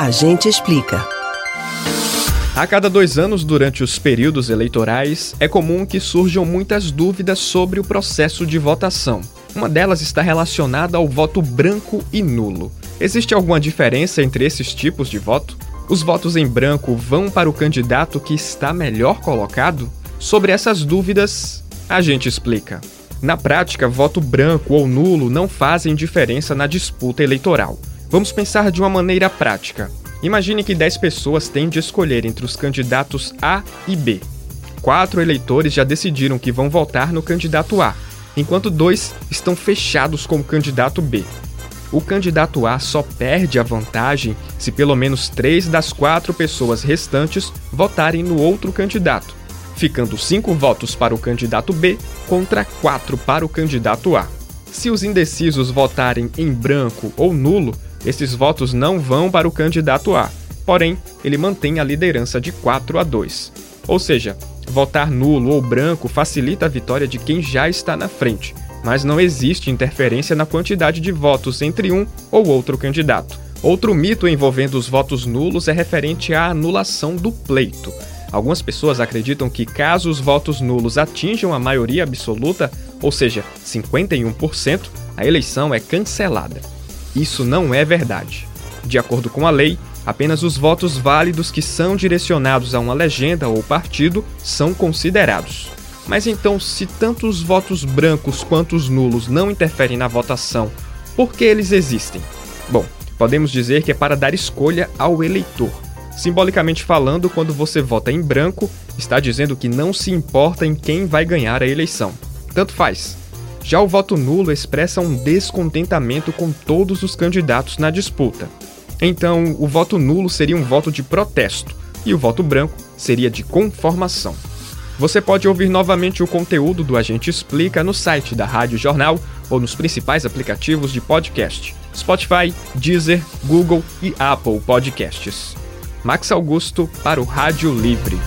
A gente explica. A cada dois anos, durante os períodos eleitorais, é comum que surjam muitas dúvidas sobre o processo de votação. Uma delas está relacionada ao voto branco e nulo. Existe alguma diferença entre esses tipos de voto? Os votos em branco vão para o candidato que está melhor colocado? Sobre essas dúvidas, a gente explica. Na prática, voto branco ou nulo não fazem diferença na disputa eleitoral. Vamos pensar de uma maneira prática. Imagine que 10 pessoas têm de escolher entre os candidatos A e B. Quatro eleitores já decidiram que vão votar no candidato A, enquanto dois estão fechados com o candidato B. O candidato A só perde a vantagem se pelo menos três das quatro pessoas restantes votarem no outro candidato, ficando cinco votos para o candidato B contra quatro para o candidato A. Se os indecisos votarem em branco ou nulo, esses votos não vão para o candidato A, porém, ele mantém a liderança de 4 a 2. Ou seja, votar nulo ou branco facilita a vitória de quem já está na frente, mas não existe interferência na quantidade de votos entre um ou outro candidato. Outro mito envolvendo os votos nulos é referente à anulação do pleito. Algumas pessoas acreditam que, caso os votos nulos atinjam a maioria absoluta, ou seja, 51%, a eleição é cancelada. Isso não é verdade. De acordo com a lei, apenas os votos válidos que são direcionados a uma legenda ou partido são considerados. Mas então, se tanto os votos brancos quanto os nulos não interferem na votação, por que eles existem? Bom, podemos dizer que é para dar escolha ao eleitor. Simbolicamente falando, quando você vota em branco, está dizendo que não se importa em quem vai ganhar a eleição. Tanto faz. Já o voto nulo expressa um descontentamento com todos os candidatos na disputa. Então, o voto nulo seria um voto de protesto e o voto branco seria de conformação. Você pode ouvir novamente o conteúdo do Agente Explica no site da Rádio Jornal ou nos principais aplicativos de podcast: Spotify, Deezer, Google e Apple Podcasts. Max Augusto para o Rádio Livre.